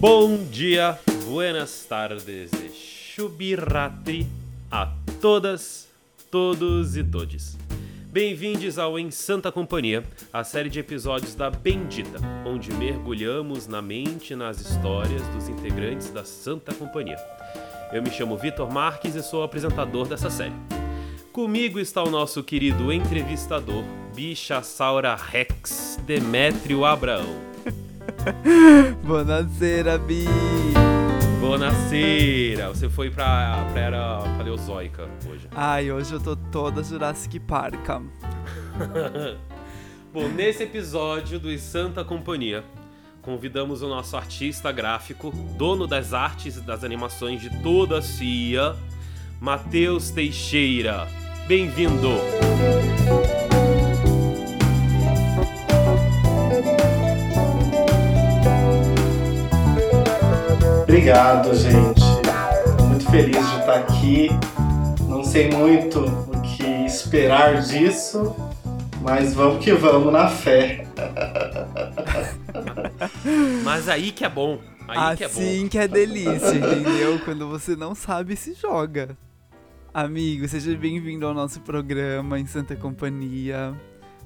Bom dia, buenas tardes, chubiratri a todas, todos e todes. Bem-vindos ao Em Santa Companhia, a série de episódios da Bendita, onde mergulhamos na mente e nas histórias dos integrantes da Santa Companhia. Eu me chamo Vitor Marques e sou o apresentador dessa série. Comigo está o nosso querido entrevistador, Bicha Saura Rex, Demétrio Abraão. Buonasera, Bi! Buonasera! Você foi pra, pra era paleozoica hoje. Ai, hoje eu tô toda Jurassic Park. Bom, nesse episódio do Santa Companhia, convidamos o nosso artista gráfico, dono das artes e das animações de toda a CIA, Matheus Teixeira. Bem-vindo! Obrigado, gente. Muito feliz de estar aqui. Não sei muito o que esperar disso, mas vamos que vamos na fé. Mas aí que é bom. Aí assim que é bom. que é delícia, entendeu? Quando você não sabe, se joga. Amigo, seja bem-vindo ao nosso programa em Santa Companhia.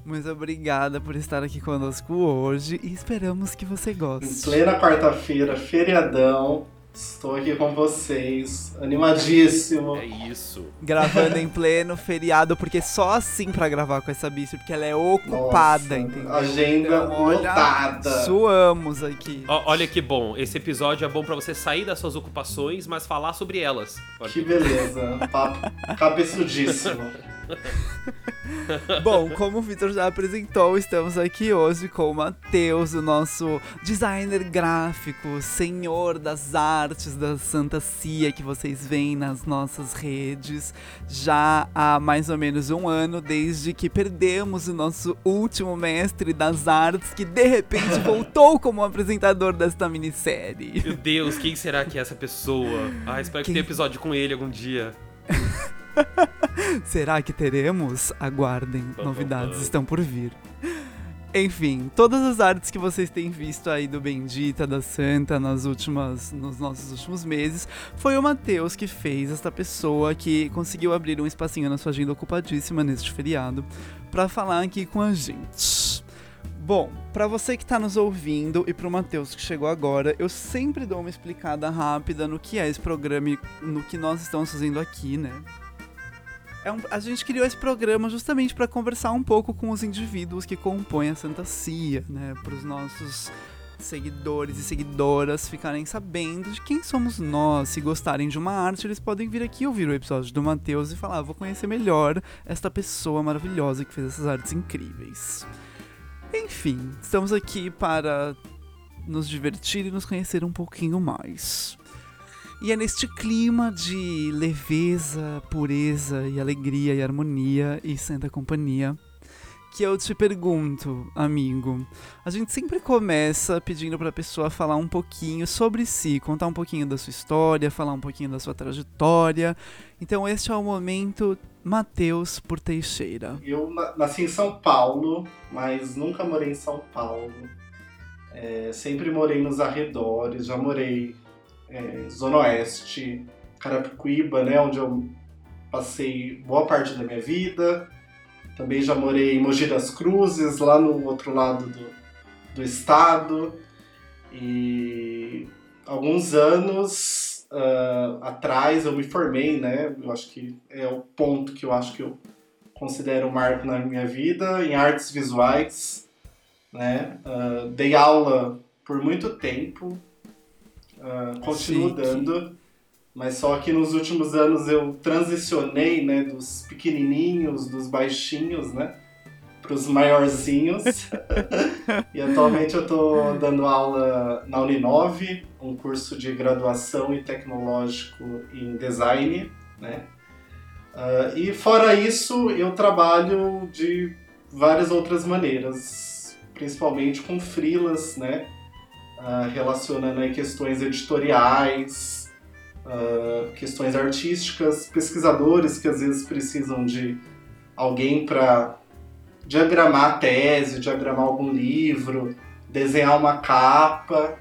Muito obrigada por estar aqui conosco hoje e esperamos que você Em goste. plena quarta-feira, feriadão, estou aqui com vocês, animadíssimo. É isso. Gravando em pleno feriado, porque só assim pra gravar com essa bicha, porque ela é ocupada, Nossa, entendeu? Agenda Então, olha, lotada. Suamos aqui. Ó, olha que bom. Esse episódio é bom pra você sair das suas ocupações, mas falar sobre elas. Olha Que beleza. Papo cabeçudíssimo. Bom, como o Vitor já apresentou, estamos aqui hoje com o Matheus, o nosso designer gráfico, senhor das artes da Santa Cia que vocês veem nas nossas redes já há mais ou menos um ano, desde que perdemos o nosso último mestre das artes, que de repente voltou como apresentador desta minissérie. Meu Deus, quem será que é essa pessoa? Ah, espero que Quem- tenha episódio com ele algum dia. Será que teremos? Aguardem, novidades estão por vir. Enfim, todas as artes que vocês têm visto aí do Bendita, da Santa, nas últimas, nos nossos últimos meses, foi o Matheus que fez, esta pessoa que conseguiu abrir um espacinho na sua agenda ocupadíssima neste feriado, pra falar aqui com a gente. Bom, pra você que tá nos ouvindo e pro Matheus que chegou agora, eu sempre dou uma explicada rápida no que é esse programa e no que nós estamos fazendo aqui, né? É um- a gente criou esse programa justamente para conversar um pouco com os indivíduos que compõem a Santa Cia, né? Para os nossos seguidores e seguidoras ficarem sabendo de quem somos nós. Se gostarem de uma arte, eles podem vir aqui ouvir o episódio do Matheus e falar: "Ah, vou conhecer melhor esta pessoa maravilhosa que fez essas artes incríveis. Enfim, estamos aqui para nos divertir e nos conhecer um pouquinho mais. E é neste clima de leveza, pureza e alegria e harmonia e santa companhia que eu te pergunto, amigo. A gente sempre começa pedindo pra pessoa falar um pouquinho sobre si, contar um pouquinho da sua história, falar um pouquinho da sua trajetória. Então este é o momento Mateus por Teixeira. Eu na- nasci em São Paulo, mas nunca morei em São Paulo. É, sempre morei nos arredores, já morei é, Zona Oeste, Carapicuíba, né, onde eu passei boa parte da minha vida. Também já morei em Mogi das Cruzes, lá no outro lado do, do estado. E alguns anos ah, atrás eu me formei, né? Eu acho que é o ponto que eu acho que eu considero um marco na minha vida em artes visuais, né? Ah, dei aula por muito tempo, ah, continuo Chique. dando, mas só que nos últimos anos eu transicionei, né? Dos pequenininhos, dos baixinhos, né? Para os maiorzinhos. e atualmente eu estou dando aula na Uninove, um curso de graduação e tecnológico em design, né? Ah, e fora isso, eu trabalho de várias outras maneiras, principalmente com freelas, né? Ah, relacionando aí questões editoriais, ah, questões artísticas, pesquisadores que às vezes precisam de alguém para diagramar a tese, diagramar algum livro, desenhar uma capa.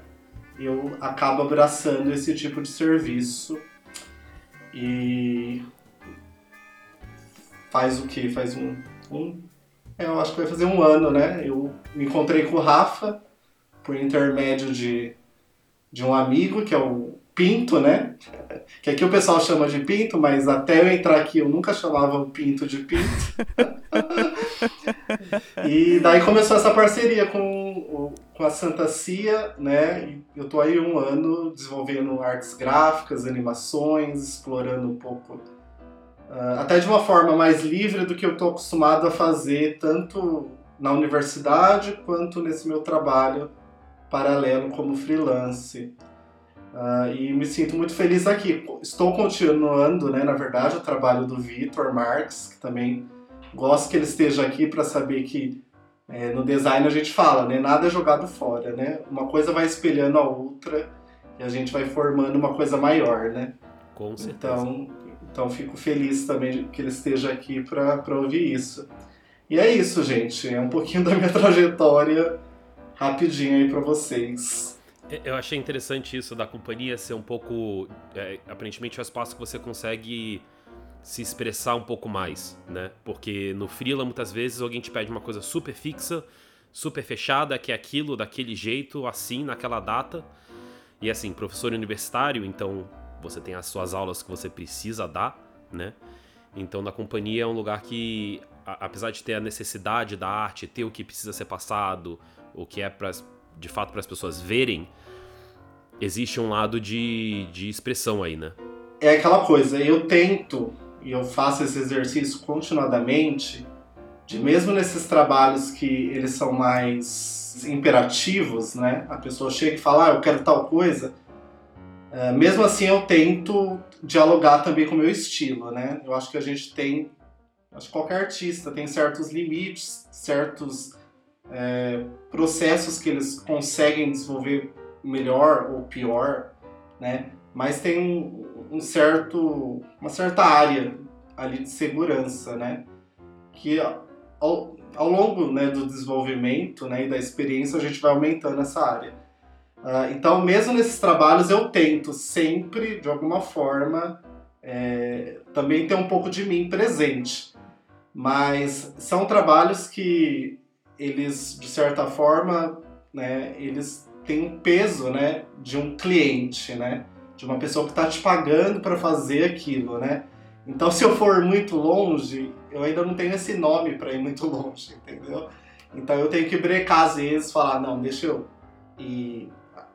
eu acabo abraçando esse tipo de serviço. E faz o que? Faz um, um. É, eu acho que vai fazer um ano, né? Eu me encontrei com o Rafa por intermédio de, de um amigo, que é o Pinto, né? Que aqui o pessoal chama de Pinto, mas até eu entrar aqui eu nunca chamava o Pinto de Pinto. e daí começou essa parceria com, com a Santa Cia, né? Eu tô aí um ano desenvolvendo artes gráficas, animações, explorando um pouco. Uh, até de uma forma mais livre do que eu tô acostumado a fazer, tanto na universidade quanto nesse meu trabalho paralelo como freelance. Uh, e me sinto muito feliz aqui. Estou continuando, né, na verdade, o trabalho do Vitor Marques, que também gosto que ele esteja aqui para saber que é, no design a gente fala, né, nada é jogado fora, né? Uma coisa vai espelhando a outra e a gente vai formando uma coisa maior, né? Com certeza. Então, então fico feliz também que ele esteja aqui para ouvir isso. E é isso, gente. É um pouquinho da minha trajetória rapidinho aí para vocês. É, eu achei interessante isso da companhia ser um pouco. É, aparentemente é um espaço que você consegue se expressar um pouco mais, né? Porque no Freela muitas vezes alguém te pede uma coisa super fixa, super fechada, que é aquilo, daquele jeito, assim, naquela data. E assim, professor universitário, então você tem as suas aulas que você precisa dar, né? Então na companhia é um lugar que, apesar de ter a necessidade da arte, ter o que precisa ser passado, o que é pra, de fato para as pessoas verem, existe um lado de, de expressão aí, né? É aquela coisa, eu tento e eu faço esse exercício continuadamente, de mesmo nesses trabalhos que eles são mais imperativos, né? A pessoa chega e fala, ah, eu quero tal coisa. É, mesmo assim, eu tento dialogar também com o meu estilo, né? Eu acho que a gente tem, acho que qualquer artista tem certos limites, certos é, processos que eles conseguem desenvolver melhor ou pior, né? Mas tem um, um certo, uma certa área ali de segurança, né? Que ao, ao longo né, do desenvolvimento né, e da experiência a gente vai aumentando essa área. Uh, então, mesmo nesses trabalhos, eu tento sempre, de alguma forma, é, também ter um pouco de mim presente. Mas são trabalhos que eles, de certa forma, né, eles têm um peso né, de um cliente, né? De uma pessoa que está te pagando para fazer aquilo, né? Então, se eu for muito longe, eu ainda não tenho esse nome para ir muito longe, entendeu? Então, eu tenho que brecar às vezes, falar, não, deixa eu ir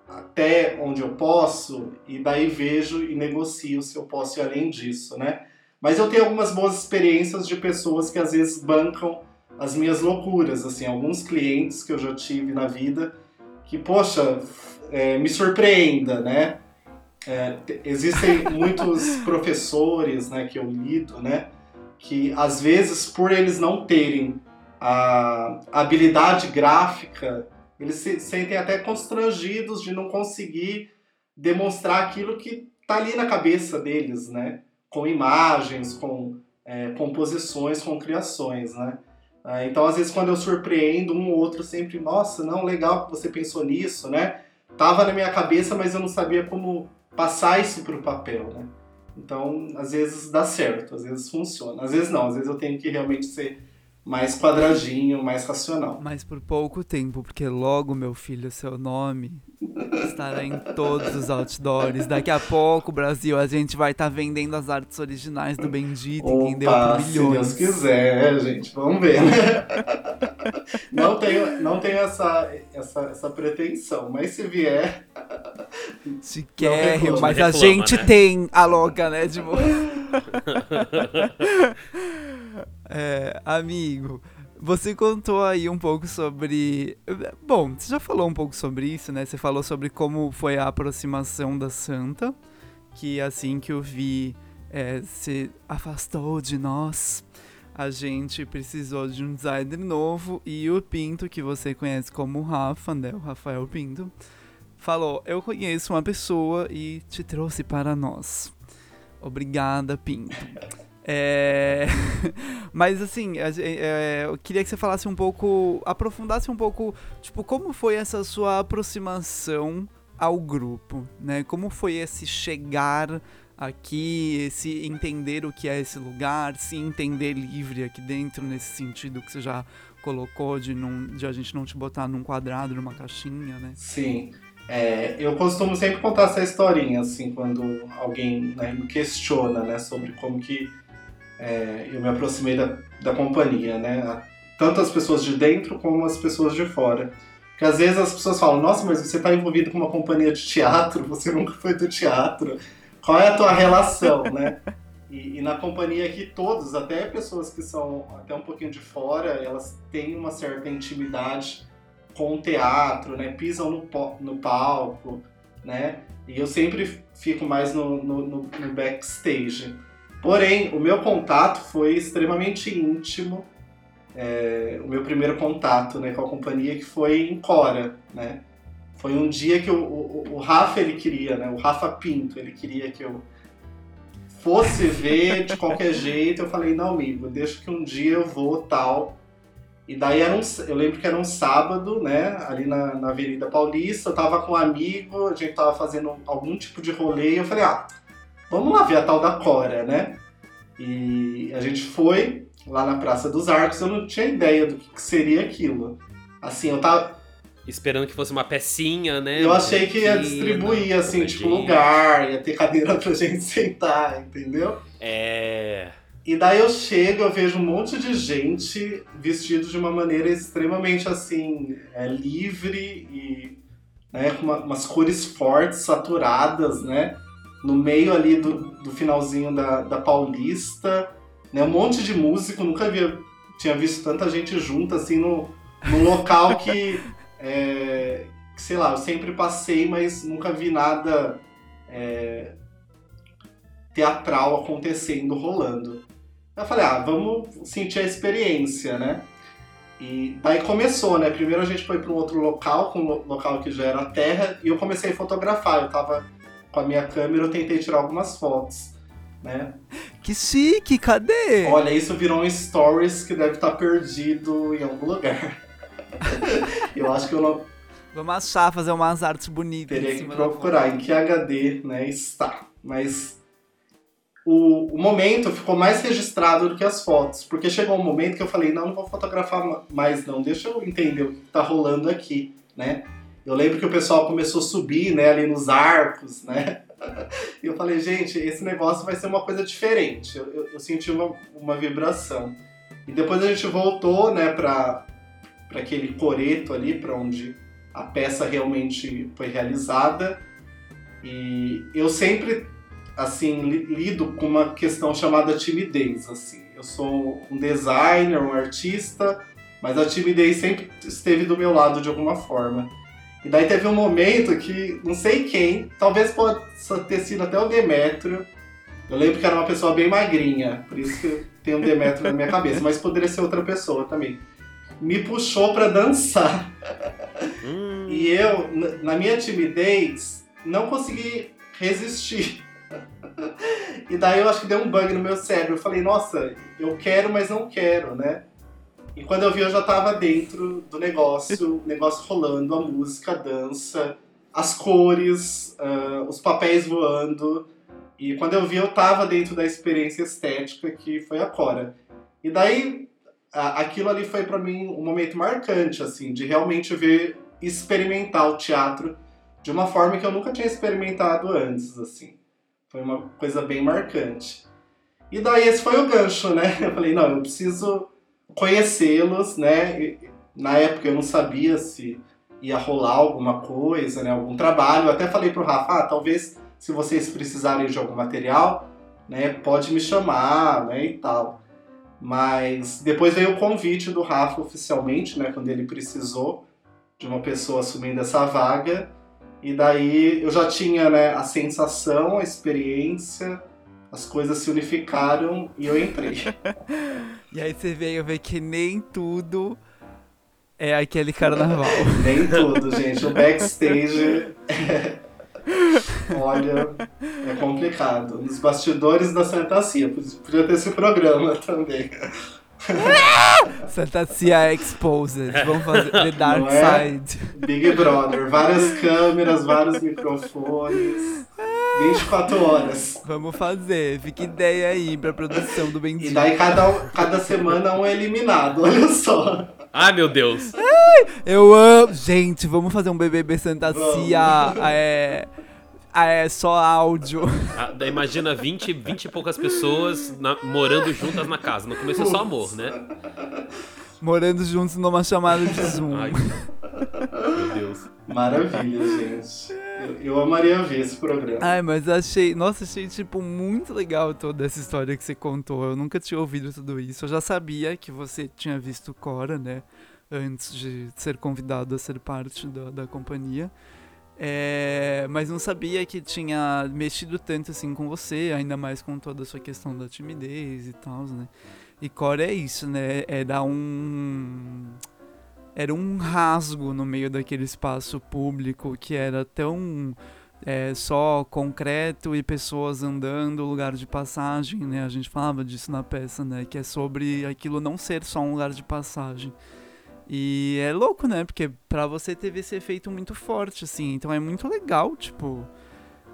até onde eu posso e daí vejo e negocio se eu posso ir além disso, né? Mas eu tenho algumas boas experiências de pessoas que às vezes bancam as minhas loucuras, assim, alguns clientes que eu já tive na vida que, poxa, é, me surpreenda, né? É, existem muitos professores, né, que eu lido, né, que às vezes por eles não terem a habilidade gráfica, eles se sentem até constrangidos de não conseguir demonstrar aquilo que está ali na cabeça deles, né, com imagens, com é, composições, com criações, né. Ah, então, às vezes, quando eu surpreendo um ou outro, sempre, nossa, não, legal que você pensou nisso, né? Tava na minha cabeça, mas eu não sabia como passar isso para o papel, né? Então, às vezes dá certo, às vezes funciona. Às vezes não, às vezes eu tenho que realmente ser mais quadradinho, mais racional. Mas por pouco tempo, porque logo, meu filho, seu nome estará em todos os outdoors. Daqui a pouco, Brasil, a gente vai estar tá vendendo as artes originais do Bendito, Opa, entendeu? Por milhões. Se Deus quiser, gente, vamos ver. Não tenho, não tenho essa, essa, essa pretensão, mas se vier. Se quer, mas reclama, a gente né? tem a louca, né? Tipo... É, amigo, você contou aí um pouco sobre. Bom, você já falou um pouco sobre isso, né? Você falou sobre como foi a aproximação da Santa, que assim que eu vi é, se afastou de nós, a gente precisou de um designer novo e o Pinto, que você conhece como Rafa, né? O Rafael Pinto, falou: Eu conheço uma pessoa e te trouxe para nós. Obrigada, Pinto. É... Mas assim, é, eu queria que você falasse um pouco, aprofundasse um pouco, tipo, como foi essa sua aproximação ao grupo, né? Como foi esse chegar aqui, esse entender o que é esse lugar, se entender livre aqui dentro, nesse sentido que você já colocou de, de a gente não te botar num quadrado, numa caixinha, né? Sim. É, eu costumo sempre contar essa historinha, assim, quando alguém né, me questiona, né, sobre como que é, eu me aproximei da, da companhia, né? Tanto as pessoas de dentro como as pessoas de fora. Porque às vezes as pessoas falam, nossa, mas você está envolvido com uma companhia de teatro, você nunca foi do teatro. Qual é a tua relação, né? E, e, na companhia aqui todos, até pessoas que são até um pouquinho de fora, elas têm uma certa intimidade com o teatro, né? Pisam no, no palco, né? E eu sempre fico mais no, no, no backstage. Porém, o meu contato foi extremamente íntimo. É, o meu primeiro contato né, com a companhia que foi em Cora, né? Foi um dia que o, o, o Rafa ele queria, né? O Rafa Pinto, ele queria que eu fosse ver de qualquer jeito. Eu falei, não, amigo, deixa que um dia eu vou tal. E daí era um, eu lembro que era um sábado, né? Ali na, na Avenida Paulista, eu tava com um amigo, a gente tava fazendo algum tipo de rolê, e eu falei, ah, vamos lá ver a tal da Cora, né? E a gente foi lá na Praça dos Arcos, eu não tinha ideia do que seria aquilo. Assim, eu tava, Esperando que fosse uma pecinha, né? Eu achei que ia distribuir, assim, tipo, lugar, ia ter cadeira pra gente sentar, entendeu? É. E daí eu chego, eu vejo um monte de gente vestido de uma maneira extremamente, assim, é, livre e né, com uma, umas cores fortes, saturadas, né? No meio ali do, do finalzinho da, da Paulista, né? Um monte de músico, nunca havia, tinha visto tanta gente junta, assim, no, num local que é, sei lá, eu sempre passei, mas nunca vi nada é, teatral acontecendo, rolando. Eu falei, ah, vamos sentir a experiência, né? E daí começou, né? Primeiro a gente foi para um outro local, com um local que já era terra, e eu comecei a fotografar. Eu tava com a minha câmera, eu tentei tirar algumas fotos, né? Que chique, cadê? Olha, isso virou um stories que deve estar perdido em algum lugar. eu acho que eu não. Vamos achar, fazer umas artes bonitas. Teria que procurar em que HD né, está. Mas o, o momento ficou mais registrado do que as fotos. Porque chegou um momento que eu falei, não, não vou fotografar mais não, deixa eu entender o que está rolando aqui, né? Eu lembro que o pessoal começou a subir, né, ali nos arcos, né? E eu falei, gente, esse negócio vai ser uma coisa diferente. Eu, eu, eu senti uma, uma vibração. E depois a gente voltou, né, pra, para aquele coreto ali, para onde a peça realmente foi realizada. E eu sempre assim lido com uma questão chamada timidez, assim. Eu sou um designer, um artista, mas a timidez sempre esteve do meu lado de alguma forma. E daí teve um momento que não sei quem, talvez possa ter sido até o Demétrio. Eu lembro que era uma pessoa bem magrinha, por isso que tem um Demétrio na minha cabeça, mas poderia ser outra pessoa também me puxou para dançar. Hum. E eu, na minha timidez, não consegui resistir. E daí eu acho que deu um bug no meu cérebro. Eu falei, nossa, eu quero, mas não quero, né? E quando eu vi, eu já tava dentro do negócio, o negócio rolando, a música, a dança, as cores, uh, os papéis voando. E quando eu vi, eu tava dentro da experiência estética que foi a Cora. E daí aquilo ali foi para mim um momento marcante, assim, de realmente ver, experimentar o teatro de uma forma que eu nunca tinha experimentado antes, assim. Foi uma coisa bem marcante. E daí esse foi o gancho, né? Eu falei, não, eu preciso conhecê-los, né? Na época eu não sabia se ia rolar alguma coisa, né? Algum trabalho. Eu até falei pro Rafa, ah, talvez se vocês precisarem de algum material, né? Pode me chamar, né? E tal. Mas depois veio o convite do Rafa oficialmente, né, quando ele precisou de uma pessoa assumindo essa vaga. E daí eu já tinha né, a sensação, a experiência, as coisas se unificaram e eu entrei. e aí você veio ver que nem tudo é aquele carnaval. nem tudo, gente. O backstage Olha, é complicado. Nos bastidores da Santa Cia. Podia ter esse programa também. Santa Cia Exposed. Vamos fazer The Dark Não é? Side. Big Brother, várias câmeras, vários microfones, 24 horas. Vamos fazer. Fica ideia aí pra produção do E Bendito. daí cada, cada semana um é eliminado, olha só. Ai, meu Deus. Eu amo. Gente, vamos fazer um BBB Santa Vamos. Cia. É. É só áudio. Ah, imagina 20, 20 e poucas pessoas na- morando juntas na casa. No começo é só amor, né? Morando juntos numa chamada de Zoom. Ai, meu Deus. Maravilha, gente. Eu, eu amaria ver esse programa. Ai, mas achei. Nossa, achei, tipo, muito legal toda essa história que você contou. Eu nunca tinha ouvido tudo isso. Eu já sabia que você tinha visto Cora, né? Antes de ser convidado a ser parte da, da companhia. É, mas não sabia que tinha mexido tanto assim com você, ainda mais com toda a sua questão da timidez e tal, né? E Cora é isso, né? É dar um. Era um rasgo no meio daquele espaço público que era tão é, só concreto e pessoas andando, lugar de passagem, né? A gente falava disso na peça, né? Que é sobre aquilo não ser só um lugar de passagem. E é louco, né? Porque pra você teve esse efeito muito forte, assim. Então é muito legal, tipo.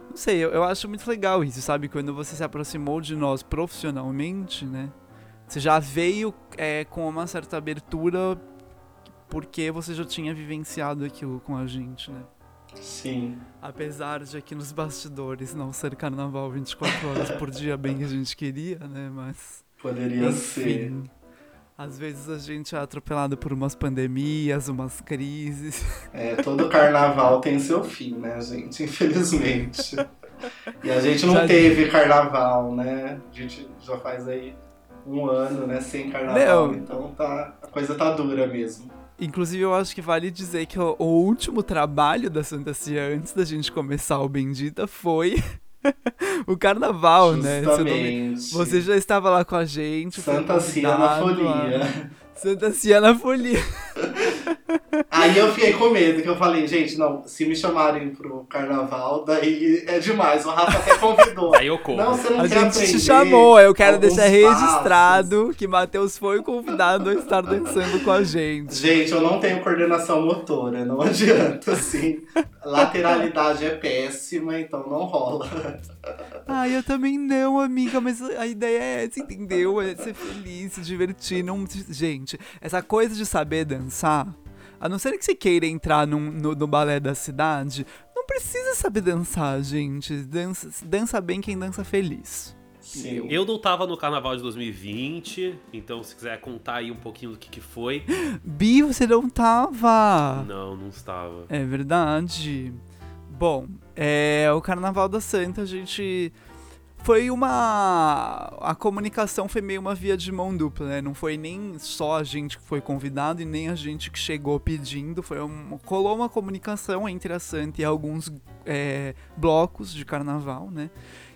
Não sei, eu, eu acho muito legal isso, sabe? Quando você se aproximou de nós profissionalmente, né? Você já veio é, com uma certa abertura porque você já tinha vivenciado aquilo com a gente, né? Sim. Apesar de aqui nos bastidores não ser carnaval 24 horas por dia, bem que a gente queria, né? Mas. Poderia ser. Às vezes a gente é atropelado por umas pandemias, umas crises. É, todo carnaval tem seu fim, né, gente? Infelizmente. E a gente não Já- teve carnaval, né? A gente já faz aí um ano, né, sem carnaval. Meu. Então tá, a coisa tá dura mesmo. Inclusive, eu acho que vale dizer que o, o último trabalho da Santa Cia antes da gente começar o Bendita foi o carnaval, né? Justamente. Você já estava lá com a gente. Santa Cia na folia. Santa Cia na folia. Aí eu fiquei com medo, que eu falei, gente, não, se me chamarem pro carnaval, daí é demais. O Rafa até convidou. Aí eu corro. Não, você não A quer gente te chamou, eu quero deixar passos? registrado que Matheus foi convidado a estar dançando com a gente. Gente, eu não tenho coordenação motora, não adianta, assim. Lateralidade é péssima, então não rola. Ai, eu também não, amiga, mas a ideia é essa, entendeu? É ser feliz, se divertir. Não... Gente, essa coisa de saber dançar, a não ser que você queira entrar num- no, no balé da cidade, não precisa saber dançar, gente. Dança, dança bem quem dança feliz. Sim. Eu não tava no carnaval de 2020, então se quiser contar aí um pouquinho do que, que foi. Bi, você não tava! Não, não estava. É verdade. Bom, é, o Carnaval da Santa, a gente. Foi uma. A comunicação foi meio uma via de mão dupla, né? Não foi nem só a gente que foi convidado e nem a gente que chegou pedindo. Foi um, rolou uma comunicação entre a Santa e alguns é, blocos de carnaval, né?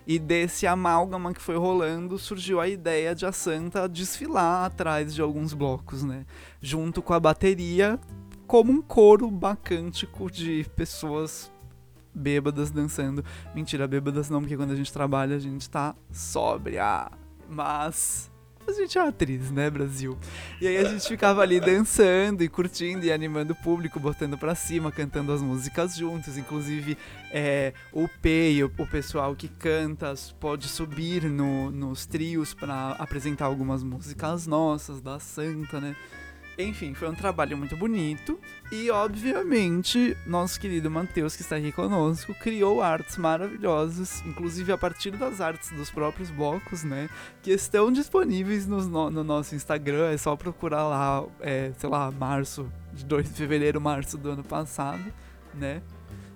E desse amálgama que foi rolando, surgiu a ideia de a Santa desfilar atrás de alguns blocos, né? Junto com a bateria, como um coro bacântico de pessoas bêbadas dançando. Mentira, bêbadas não, porque quando a gente trabalha a gente tá sóbria. Mas a gente é atriz, né, Brasil? E aí a gente ficava ali dançando e curtindo e animando o público, botando pra cima, cantando as músicas juntos. Inclusive, é, o P e o, pessoal que canta pode subir no- nos trios pra apresentar algumas músicas nossas, da Santa, né? Enfim, foi um trabalho muito bonito. E, obviamente, nosso querido Matheus, que está aqui conosco, criou artes maravilhosas, inclusive a partir das artes dos próprios blocos, né? Que estão disponíveis no, no nosso Instagram. É só procurar lá, é, sei lá, março, de 2 de fevereiro, março do ano passado, né?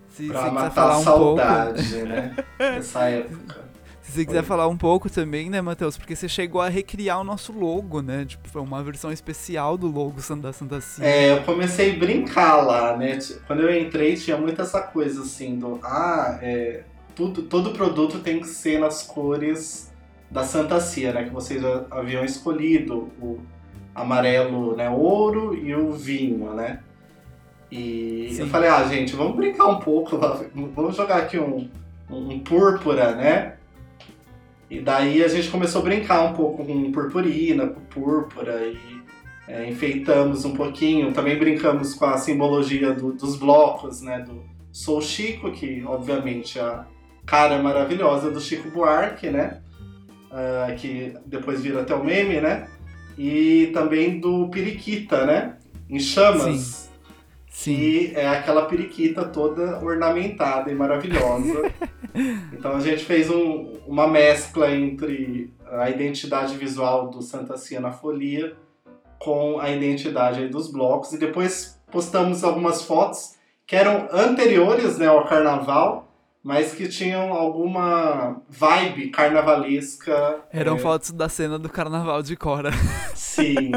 Se Pra quiser matar falar a um pouco. saudade, né? Dessa época. Se você quiser Oi. falar um pouco também, né, Matheus? Porque você chegou a recriar o nosso logo, né? Tipo, foi uma versão especial do logo da Santa Cia. É, eu comecei a brincar lá, né? Quando eu entrei, tinha muito essa coisa assim do. Ah, é, tudo, todo produto tem que ser nas cores da Santa Cia, né? Que vocês haviam escolhido. O amarelo, né? Ouro e o vinho, né? E Sim. eu falei, ah, gente, vamos brincar um pouco, vamos jogar aqui um, um, um púrpura, né? E daí a gente começou a brincar um pouco com purpurina, com púrpura e é, enfeitamos um pouquinho. Também brincamos com a simbologia do, dos blocos, né? Do Sou Chico, que obviamente é a cara maravilhosa do Chico Buarque, né? Uh, que depois vira até o meme, né? E também do Periquita, né? Em chamas. Sim. Sim. que é aquela periquita toda ornamentada e maravilhosa. então a gente fez um, uma mescla entre a identidade visual do Santa Cia na Folia com a identidade dos blocos e depois postamos algumas fotos que eram anteriores né, ao carnaval mas que tinham alguma vibe carnavalesca. Eram é... fotos da cena do carnaval de Cora. Sim.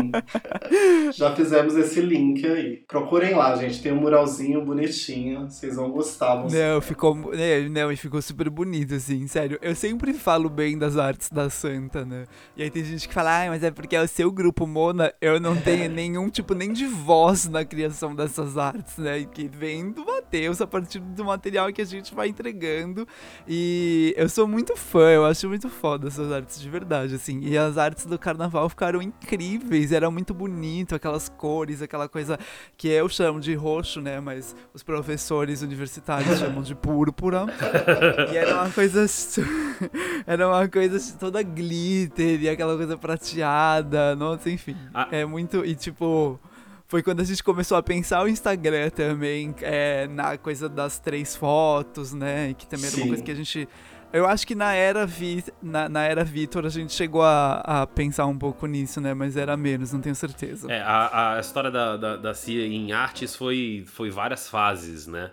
Já fizemos esse link aí. Procurem lá, gente. Tem um muralzinho bonitinho. Vocês vão gostar. Vão não, ficou, né, não, ficou super bonito, assim, sério. Eu sempre falo bem das artes da Santa, né? E aí tem gente que fala, ah, mas é porque é o seu grupo, Mona. Eu não tenho nenhum tipo nem de voz na criação dessas artes, né? Que vem do Matheus a partir do material que a gente vai entregar entregando. E eu sou muito fã, eu acho muito foda essas artes de verdade, assim. E as artes do carnaval ficaram incríveis, era muito bonito, aquelas cores, aquela coisa que eu chamo de roxo, né? Mas os professores universitários chamam de púrpura. e era uma coisa. era uma coisa toda glitter e aquela coisa prateada, nossa, enfim. Ah. É muito. E tipo foi quando a gente começou a pensar o Instagram também, é, na coisa das três fotos, né? Que também Sim. era uma coisa que a gente. Eu acho que na era, Vi, na, na era Vitor a gente chegou a, a, pensar um pouco nisso, né? Mas era menos, não tenho certeza. É, a, a história da, da, da Cia em artes foi, foi várias fases, né?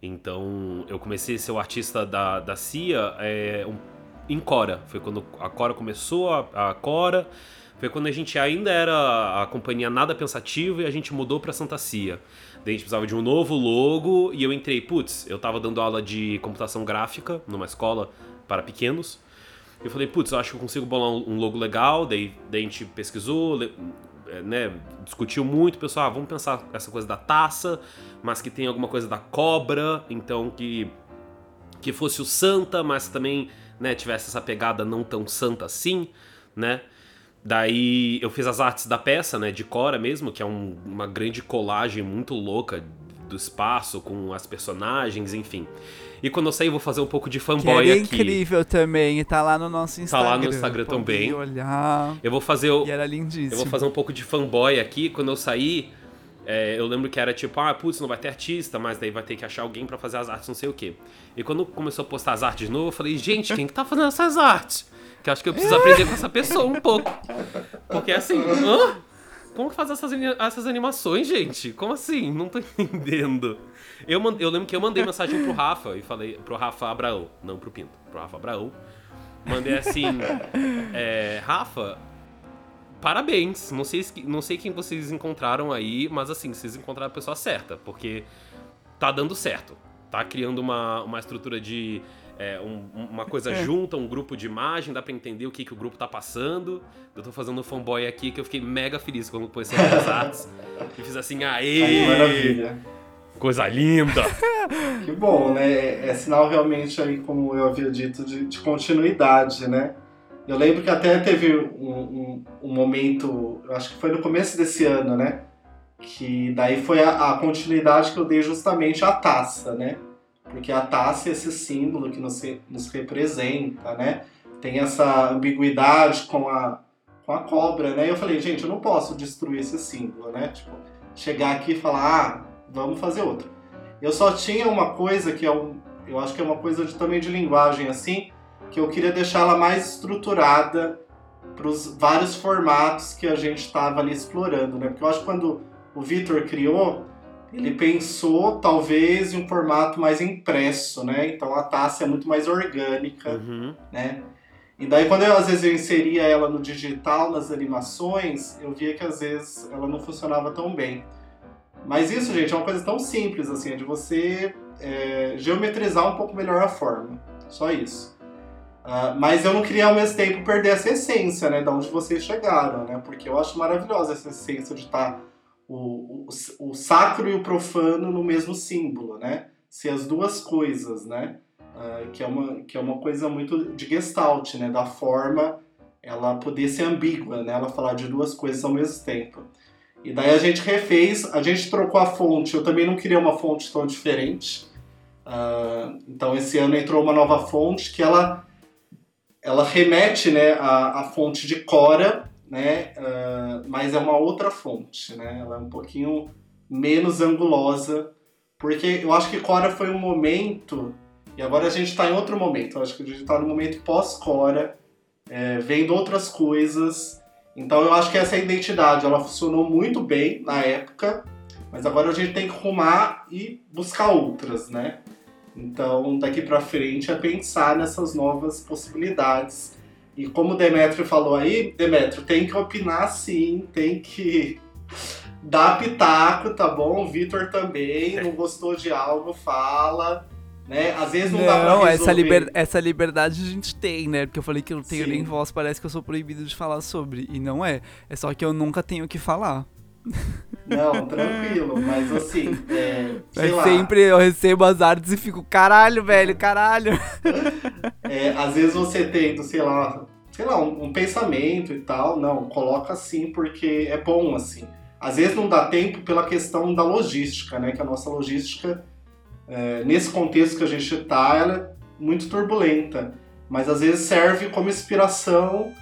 Então, eu comecei a ser o artista da, da Cia é, um, em Cora. Foi quando a Cora começou, a, a Cora. Foi quando a gente ainda era a companhia nada pensativa e a gente mudou para Santa Cia. Daí a gente precisava de um novo logo e eu entrei, putz, eu tava dando aula de computação gráfica numa escola para pequenos. Eu falei, putz, eu acho que eu consigo bolar um logo legal. Daí, daí a gente pesquisou, é, né, discutiu muito, pessoal, ah, vamos pensar essa coisa da taça, mas que tem alguma coisa da cobra, então que que fosse o santa, mas também, né, tivesse essa pegada não tão santa assim, né? Daí eu fiz as artes da peça, né, de Cora mesmo, que é um, uma grande colagem muito louca do espaço com as personagens, enfim. E quando eu sair, eu vou fazer um pouco de fanboy que aqui. incrível também, e tá lá no nosso Instagram. Tá lá no Instagram também. olhar. Eu vou fazer o, E era lindíssimo. Eu vou fazer um pouco de fanboy aqui. Quando eu sair, é, eu lembro que era tipo, ah, putz, não vai ter artista, mas daí vai ter que achar alguém para fazer as artes, não sei o quê. E quando começou a postar as artes de novo, eu falei, gente, quem que tá fazendo essas artes? Que acho que eu preciso aprender com essa pessoa um pouco. Porque assim, hã? Como que faz essas, essas animações, gente? Como assim? Não tô entendendo. Eu, eu lembro que eu mandei mensagem pro Rafa e falei pro Rafa Abraão, não pro Pinto, pro Rafa Abraão. Mandei assim, é, Rafa, parabéns. Não sei, não sei quem vocês encontraram aí, mas assim, vocês encontraram a pessoa certa, porque tá dando certo. Tá criando uma, uma estrutura de é, um, uma coisa é. junta, um grupo de imagem, dá pra entender o que, que o grupo tá passando. Eu tô fazendo um fanboy aqui que eu fiquei mega feliz quando conheci as artes. e fiz assim, aê! maravilha. Coisa linda! que bom, né? É, é sinal realmente aí, como eu havia dito, de, de continuidade, né? Eu lembro que até teve um, um, um, momento, acho que foi no começo desse ano, né? Que daí foi a, a continuidade que eu dei justamente à taça, né? Porque a taça é esse símbolo que nos, nos representa, né? Tem essa ambiguidade com a, com a cobra, né? E eu falei, gente, eu não posso destruir esse símbolo, né? Tipo, chegar aqui e falar, ah, vamos fazer outro. Eu só tinha uma coisa que é um, eu acho que é uma coisa de, também de linguagem assim, que eu queria deixá-la mais estruturada para os vários formatos que a gente estava ali explorando, né? Porque eu acho que quando o Vitor criou, ele pensou talvez em um formato mais impresso, né? Então a taça é muito mais orgânica, uhum. né? E daí quando eu às vezes eu inseria ela no digital, nas animações, eu via que às vezes ela não funcionava tão bem. Mas isso, gente, é uma coisa tão simples assim, é de você é, geometrizar um pouco melhor a forma. Só isso. Uh, mas eu não queria ao mesmo tempo perder essa essência, né? Da onde vocês chegaram, né? Porque eu acho maravilhosa essa essência de estar tá o, o, o sacro e o profano no mesmo símbolo, né? Ser as duas coisas, né? uh, que, é uma, que é uma coisa muito de gestalt, né? Da forma ela poder ser ambígua, né? Ela falar de duas coisas ao mesmo tempo. E daí a gente refez, a gente trocou a fonte. Eu também não queria uma fonte tão diferente. Uh, então esse ano entrou uma nova fonte que ela, ela remete né, à, à fonte de Cora, né? Uh, mas é uma outra fonte, né? Ela é um pouquinho menos angulosa, porque eu acho que Cora foi um momento e agora a gente está em outro momento. Eu acho que a gente está no momento pós-Cora, é, vendo outras coisas. Então eu acho que essa identidade ela funcionou muito bem na época, mas agora a gente tem que rumar e buscar outras, né? Então daqui para frente é pensar nessas novas possibilidades. E como o Demetrio falou aí, Demetrio tem que opinar sim, tem que dar pitaco, tá bom? O Vitor também, não gostou de algo, fala. Né? Às vezes não, não dá pra resolver. Essa, liber, essa liberdade a gente tem, né? Porque eu falei que eu não tenho Sim. nem voz, parece que eu sou proibido de falar sobre. E não é. É só que eu nunca tenho que falar. Não, tranquilo, mas assim, é, sei lá. sempre eu recebo as artes e fico, caralho, velho, caralho. É, às vezes você tendo, sei lá, sei lá, um, um, pensamento e tal, não, coloca assim porque é bom, assim. Às vezes não dá tempo pela questão da logística, né? Que a nossa logística é, nesse contexto que a gente está, ela é muito turbulenta, mas às vezes serve como inspiração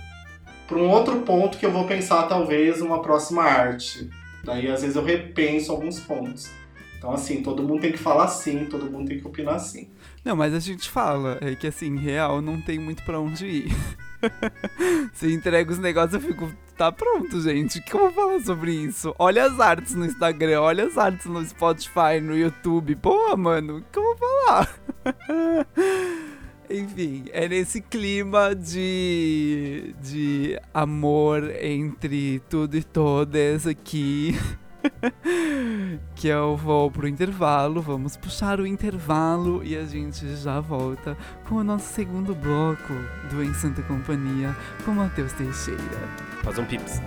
para um outro ponto que eu vou pensar talvez uma próxima arte. Daí às vezes eu repenso alguns pontos. Então assim, todo mundo tem que falar assim, todo mundo tem que opinar assim. Não, mas a gente fala, é que assim, real não tem muito para onde ir. Você entrega os negócios, eu fico, tá pronto, gente. O que eu vou falar sobre isso? Olha as artes no Instagram, olha as artes no Spotify, no YouTube. Pô, mano, o que eu vou falar? Enfim, é nesse clima de, de amor entre tudo e todas aqui que eu vou pro intervalo, vamos puxar o intervalo e a gente já volta com o nosso segundo bloco do Em Santa Companhia com Matheus Teixeira. Faz um pips.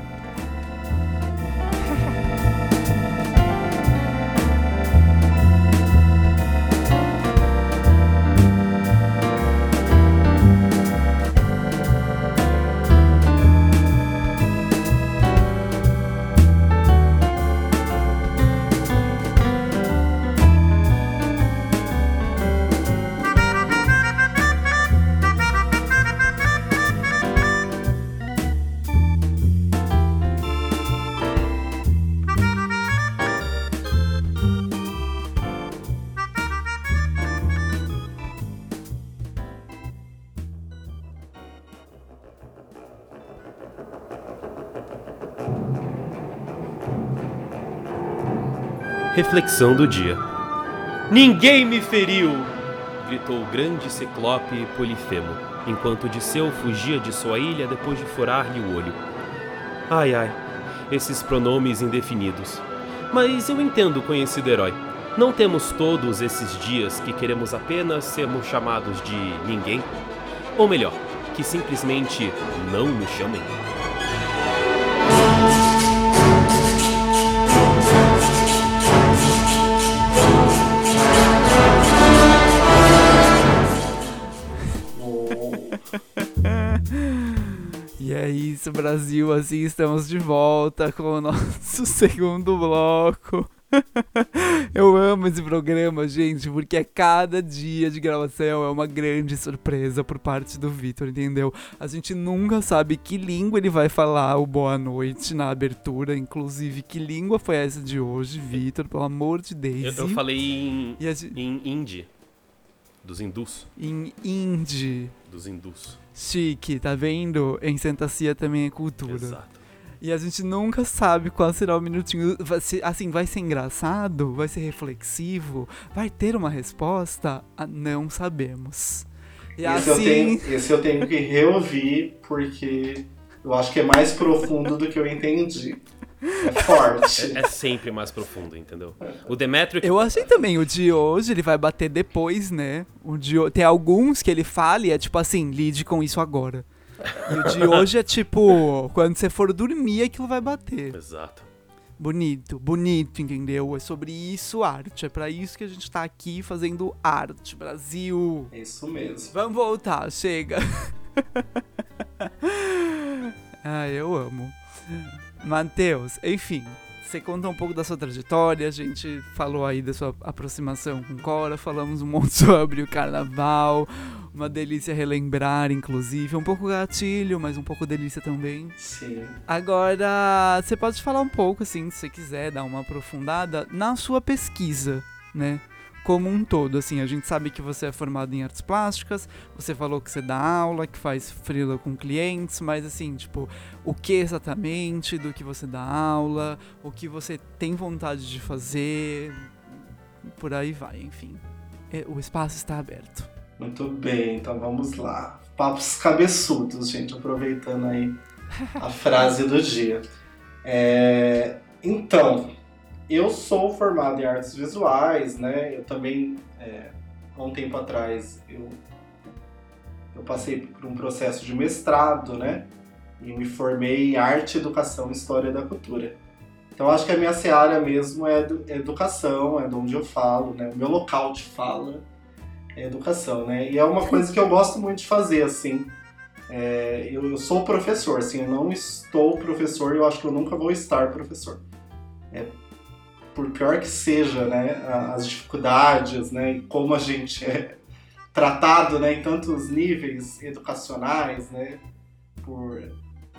Reflexão do dia. Ninguém me feriu! gritou o grande ciclope Polifemo, enquanto Odisseu fugia de sua ilha depois de furar-lhe o olho. Ai ai, esses pronomes indefinidos. Mas eu entendo o conhecido herói. Não temos todos esses dias que queremos apenas sermos chamados de ninguém? Ou melhor, que simplesmente não nos chamem? Isso, Brasil. Assim estamos de volta com o nosso segundo bloco. Eu amo esse programa, gente, porque cada dia de gravação é uma grande surpresa por parte do Vitor, entendeu? A gente nunca sabe que língua ele vai falar o boa noite na abertura, inclusive que língua foi essa de hoje, Vitor, pelo amor de Deus. Eu, eu falei em, gente... em hindi, dos hindus. Em hindi. Dos hindus. Chique, tá vendo? Em Santa Cia também é cultura. Exato. E a gente nunca sabe qual será o minutinho. Vai ser, assim, vai ser engraçado? Vai ser reflexivo? Vai ter uma resposta? Ah, não sabemos. E esse, assim... eu tenho, esse eu tenho que reouvir, porque eu acho que é mais profundo do que eu entendi. É forte. É, é, sempre mais profundo, entendeu? O Demetrio. Eu achei também, o de hoje ele vai bater depois, né? O de, tem alguns que ele fala e é tipo assim, lide com isso agora. E o de hoje é tipo, quando você for dormir, aquilo vai bater. Exato. Bonito, bonito, entendeu? É sobre isso arte. É para isso que a gente tá aqui fazendo arte, Brasil. É isso mesmo. Vamos voltar, chega. ah, eu amo. Matheus, enfim, você conta um pouco da sua trajetória, a gente falou aí da sua aproximação com Cora, falamos um monte sobre o carnaval, uma delícia relembrar, inclusive, um pouco gatilho, mas um pouco delícia também. Sim. Agora, você pode falar um pouco, assim, se você quiser dar uma aprofundada na sua pesquisa, né? Como um todo, assim, a gente sabe que você é formado em artes plásticas, você falou que você dá aula, que faz freela com clientes, mas assim, tipo, o que exatamente do que você dá aula, o que você tem vontade de fazer, por aí vai, enfim. É, o espaço está aberto. Muito bem, então vamos lá. Papos cabeçudos, gente, aproveitando aí a frase do dia. É, então, eu sou formado em artes visuais, né? Eu também, é, há um tempo atrás, eu, eu passei por um processo de mestrado, né? E me formei em arte, educação e história da cultura. Então acho que a minha seara mesmo é, é educação, é de onde eu falo, né? O meu local de fala é educação, né? E é uma coisa que eu gosto muito de fazer, assim. É, eu, eu, sou professor, assim, eu não estou professor e eu acho que eu nunca vou estar professor. É, por pior que seja, né, as dificuldades, né, e como a gente é tratado, né, em tantos níveis educacionais, né, por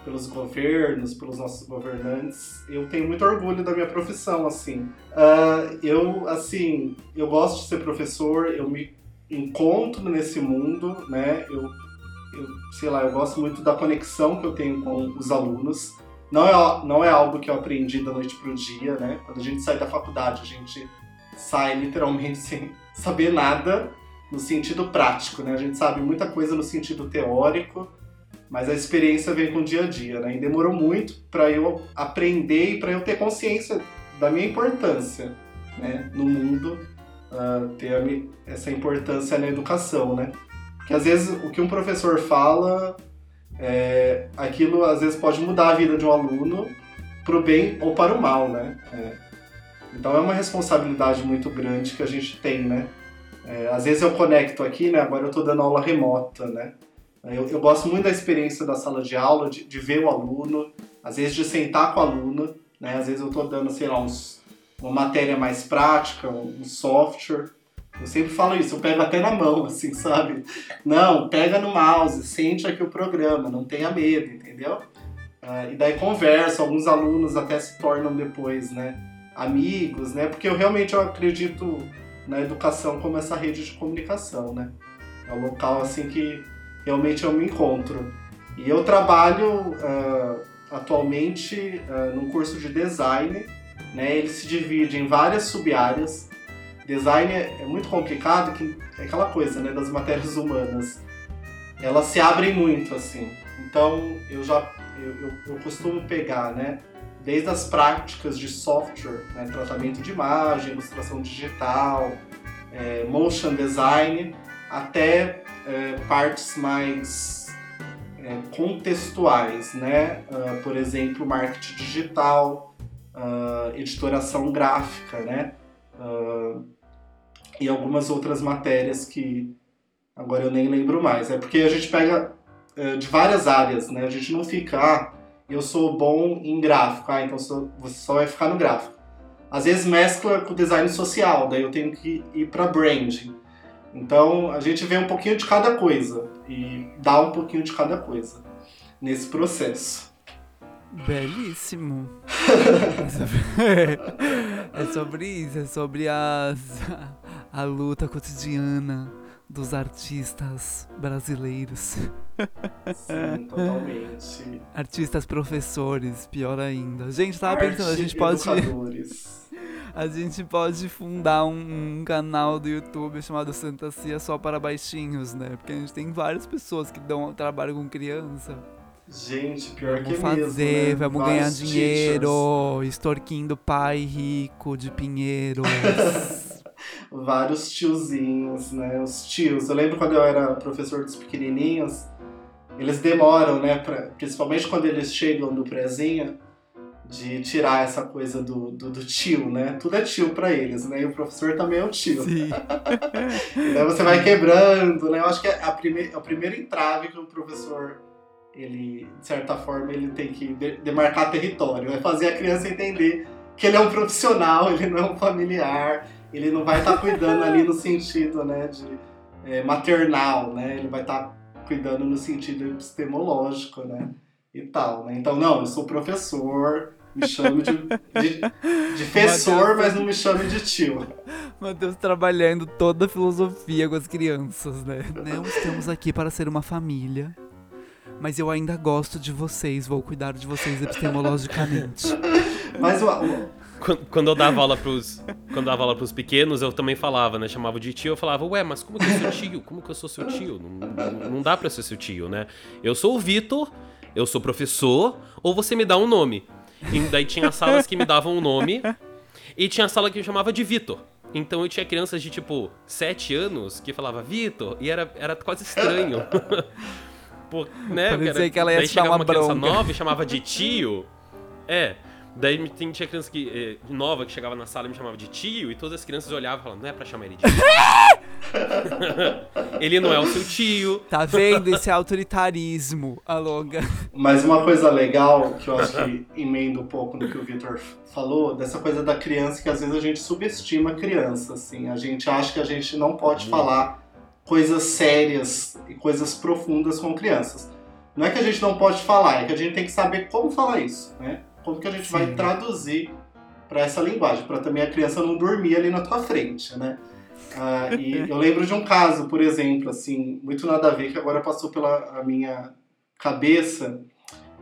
pelos governos, pelos nossos governantes, eu tenho muito orgulho da minha profissão, assim. Uh, eu, assim, eu gosto de ser professor, eu me encontro nesse mundo, né, eu, eu sei lá, eu gosto muito da conexão que eu tenho com os alunos. Não é, não é algo que eu aprendi da noite pro dia, né? Quando a gente sai da faculdade, a gente sai literalmente sem saber nada no sentido prático, né? A gente sabe muita coisa no sentido teórico, mas a experiência vem com o dia a dia, né? E demorou muito para eu aprender e para eu ter consciência da minha importância, né? No mundo, uh, ter essa importância na educação, né? Porque às vezes o que um professor fala é, aquilo às vezes pode mudar a vida de um aluno para o bem ou para o mal, né? É. Então é uma responsabilidade muito grande que a gente tem, né? É, às vezes eu conecto aqui, né? Agora eu estou dando aula remota, né? Eu, eu, gosto muito da experiência da sala de aula, de, de, ver o aluno, às vezes de sentar com o aluno, né? Às vezes eu estou dando, sei lá, uns, uma matéria mais prática, um, um software, eu sempre falo isso, eu pego até na mão, assim, sabe? Não, pega no mouse, sente aqui o programa, não tenha medo, entendeu? Uh, e daí conversa, alguns alunos até se tornam depois, né, amigos, né? Porque eu realmente eu acredito na educação como essa rede de comunicação, né? É o local, assim, que realmente eu me encontro. E eu trabalho uh, atualmente uh, num curso de design, né? Ele se divide em várias sub-áreas, Design é, é muito complicado, que é aquela coisa, né, das matérias humanas. Elas se abrem muito, assim. Então, eu já eu, eu, eu costumo pegar, né, desde as práticas de software, né, tratamento de imagem, ilustração digital, é, motion design, até é, partes mais é, contextuais, né? Uh, por exemplo, marketing digital, uh, editoração gráfica, né? Uh, e algumas outras matérias que agora eu nem lembro mais. É porque a gente pega uh, de várias áreas, né? A gente não fica, ah, eu sou bom em gráfico, ah, então sou, você só vai ficar no gráfico. Às vezes mescla com design social, daí eu tenho que ir para branding. Então a gente vê um pouquinho de cada coisa e dá um pouquinho de cada coisa nesse processo. Belíssimo. é sobre isso, é sobre as, a luta cotidiana dos artistas brasileiros. Sim, totalmente. Artistas professores, pior ainda. Gente, tava Arte pensando, a gente pode. A gente pode fundar um, um, canal do YouTube chamado Santa Cia só para baixinhos, né? Porque a gente tem várias pessoas que dão trabalho com criança. Gente, pior vamos que fazer, mesmo, né? vamos Vários ganhar dinheiro, teachers. extorquindo pai rico de Pinheiros. Vários tiozinhos, né? Os tios. Eu lembro quando eu era professor dos pequenininhos, eles demoram, né? Pra, principalmente quando eles chegam do prezinho, de tirar essa coisa do, do, do tio, né? Tudo é tio para eles, né? E o professor também é o tio. Sim. Daí você vai quebrando, né? Eu acho que é a prime é o primeiro entrave que o professor, ele, de certa forma, ele tem que de demarcar território. É fazer a criança entender que ele é um profissional, ele não é um familiar, ele não vai estar tá cuidando ali no sentido, né, de é, maternal, né? Ele vai estar tá cuidando no sentido epistemológico, né? E tal, né? Então, não, eu sou professor, me chame de, de, de professor, mas não me chame de tio. Matheus trabalhando toda a filosofia com as crianças, né? Não estamos aqui para ser uma família. Mas eu ainda gosto de vocês, vou cuidar de vocês epistemologicamente. Mas o, quando eu dava aula pros. Quando eu dava aula pros pequenos, eu também falava, né? Chamava de tio, eu falava, ué, mas como que eu sou tio? Como que eu sou seu tio? Não, não, não dá pra ser seu tio, né? Eu sou o Vitor, eu sou professor, ou você me dá um nome. E daí tinha salas que me davam um nome, e tinha sala que me chamava de Vitor. Então eu tinha crianças de tipo 7 anos que falava Vitor, e era, era quase estranho. Pô, né? Parecia que ela ia daí chegava uma, uma criança nova e chamava de tio. É. Daí tinha criança que, eh, nova que chegava na sala e me chamava de tio, e todas as crianças olhavam e falavam, não é pra chamar ele de tio. ele não é o seu tio. Tá vendo esse autoritarismo, Alonga? Mas uma coisa legal, que eu acho que emenda um pouco no que o Victor falou, dessa coisa da criança, que às vezes a gente subestima a criança, assim. A gente acha que a gente não pode falar coisas sérias e coisas profundas com crianças. Não é que a gente não pode falar, é que a gente tem que saber como falar isso, né? como que a gente Sim. vai traduzir para essa linguagem, para também a criança não dormir ali na tua frente, né? Ah, e eu lembro de um caso, por exemplo, assim, muito nada a ver, que agora passou pela minha cabeça,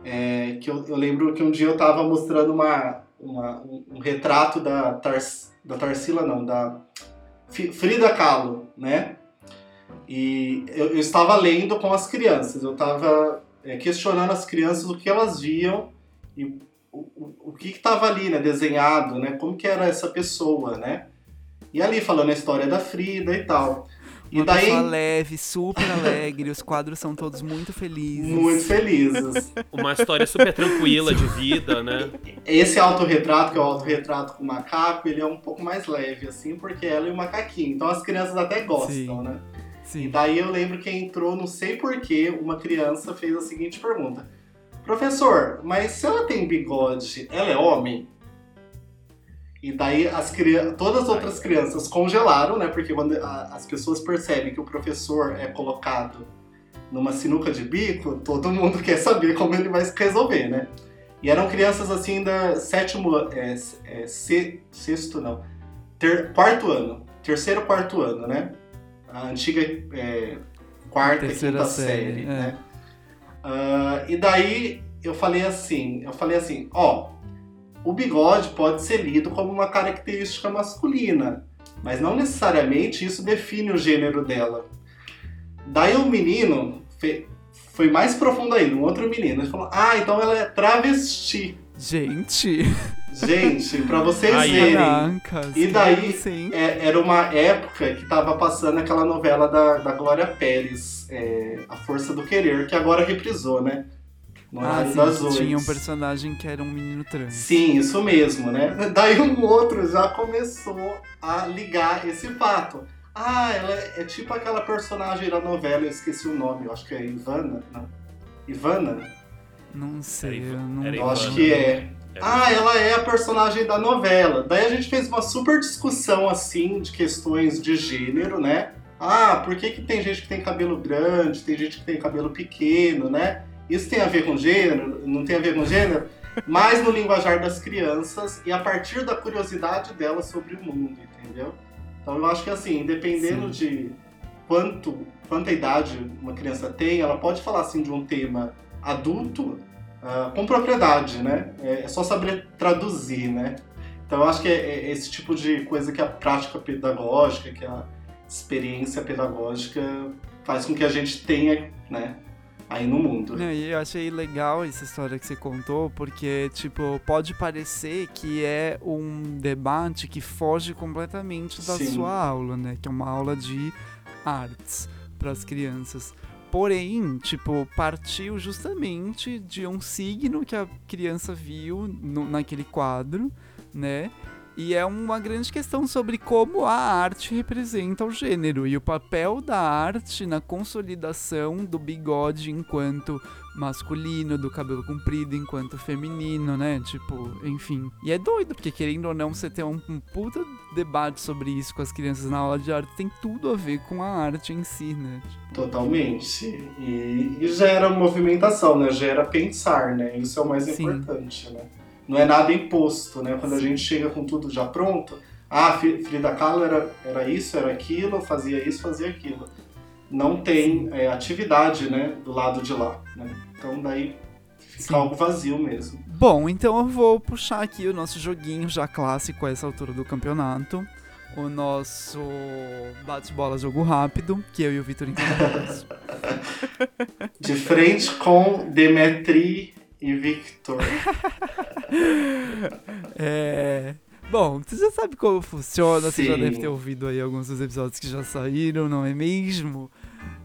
é, que eu, eu, lembro que um dia eu estava mostrando uma, uma, um retrato da, Tars, da Tarsila, não, da Frida Kahlo, né? E eu, eu estava lendo com as crianças, eu estava é, questionando as crianças o que elas viam e o, o, que estava ali, né, desenhado, né, como que era essa pessoa, né? E ali falando a história da Frida e tal. E Uma daí leve, super alegre, os quadros são todos muito felizes. Muito felizes. Uma história super tranquila de vida, né? Esse autorretrato, que é o autorretrato com o macaco, ele é um pouco mais leve, assim, porque ela e o macaquinho. Então as crianças até gostam, Sim. né? Sim. E daí eu lembro que entrou, não sei porquê, uma criança fez a seguinte pergunta. Professor, mas se ela tem bigode, ela é homem? E daí as todas as outras crianças congelaram, né? Porque quando as pessoas percebem que o professor é colocado numa sinuca de bico, todo mundo quer saber como ele vai resolver, né? E eram crianças assim da sétimo, é, é, se, sexto não, ter, quarto ano, terceiro quarto ano, né? A antiga é, quarta, Terceira quinta série, série é. né? Uh, e daí eu falei assim, eu falei assim, ó, o bigode pode ser lido como uma característica masculina, mas não necessariamente isso define o gênero dela. Daí o menino foi mais profundo ainda, um outro menino, ele falou, ah, então ela é travesti. Gente. Gente, para vocês Ai, verem. e daí é, era uma época que tava passando aquela novela da, da Glória Pérez, é, A Força do Querer, que agora reprisou, né? No ah, sim, das oito. tinha um personagem que era um menino trans. Sim, isso mesmo, né? Daí um outro já começou a ligar esse fato. Ah, ela é tipo aquela personagem da novela, eu esqueci o nome, eu acho que é Ivana, não? Ivana? Não sei, eu não... Eu acho que é. Ah, ela é a personagem da novela. Daí a gente fez uma super discussão assim de questões de gênero, né? Ah, por que, que tem gente que tem cabelo grande, tem gente que tem cabelo pequeno, né? Isso tem a ver com gênero? Não tem a ver com gênero? Mas no linguajar das crianças e a partir da curiosidade delas sobre o mundo, entendeu? Então eu acho que assim, dependendo Sim. de quanto, quanta idade uma criança tem, ela pode falar assim de um tema adulto uh, com propriedade, né? É, é, só saber traduzir, né? Então eu acho que é, é esse tipo de coisa que a prática pedagógica, que a experiência pedagógica faz com que a gente tenha, né? Aí no mundo. Não, e eu achei legal essa história que você contou, porque, tipo, pode parecer que é um debate que foge completamente da Sim. sua aula, né? Que é uma aula de artes para as crianças. Porém, tipo, partiu justamente de um signo que a criança viu no, naquele quadro, né? E é uma grande questão sobre como a arte representa o gênero e o papel da arte na consolidação do bigode enquanto masculino, do cabelo comprido enquanto feminino, né? Tipo, enfim. E é doido, porque querendo ou não, você ter um, um puta debate sobre isso com as crianças na aula de arte tem tudo a ver com a arte em si, né? Tipo... Totalmente. E, e gera movimentação, né? Gera pensar, né? Isso é o mais Sim. importante, né? Não é nada imposto, né? Quando a gente chega com tudo já pronto, ah, Fri- Frida Kahlo era, era isso, era aquilo, fazia isso, fazia aquilo. Não tem é, atividade, né, do lado de lá, né? Então daí fica Sim. algo vazio mesmo. Bom, então eu vou puxar aqui o nosso joguinho já clássico a essa altura do campeonato. O nosso bate-bola jogo rápido, que eu e o Vitor encontramos. De frente com Demetri e Victor. É. Bom, você já sabe como funciona, você já Sim. deve ter ouvido aí alguns dos episódios que já saíram, não é mesmo?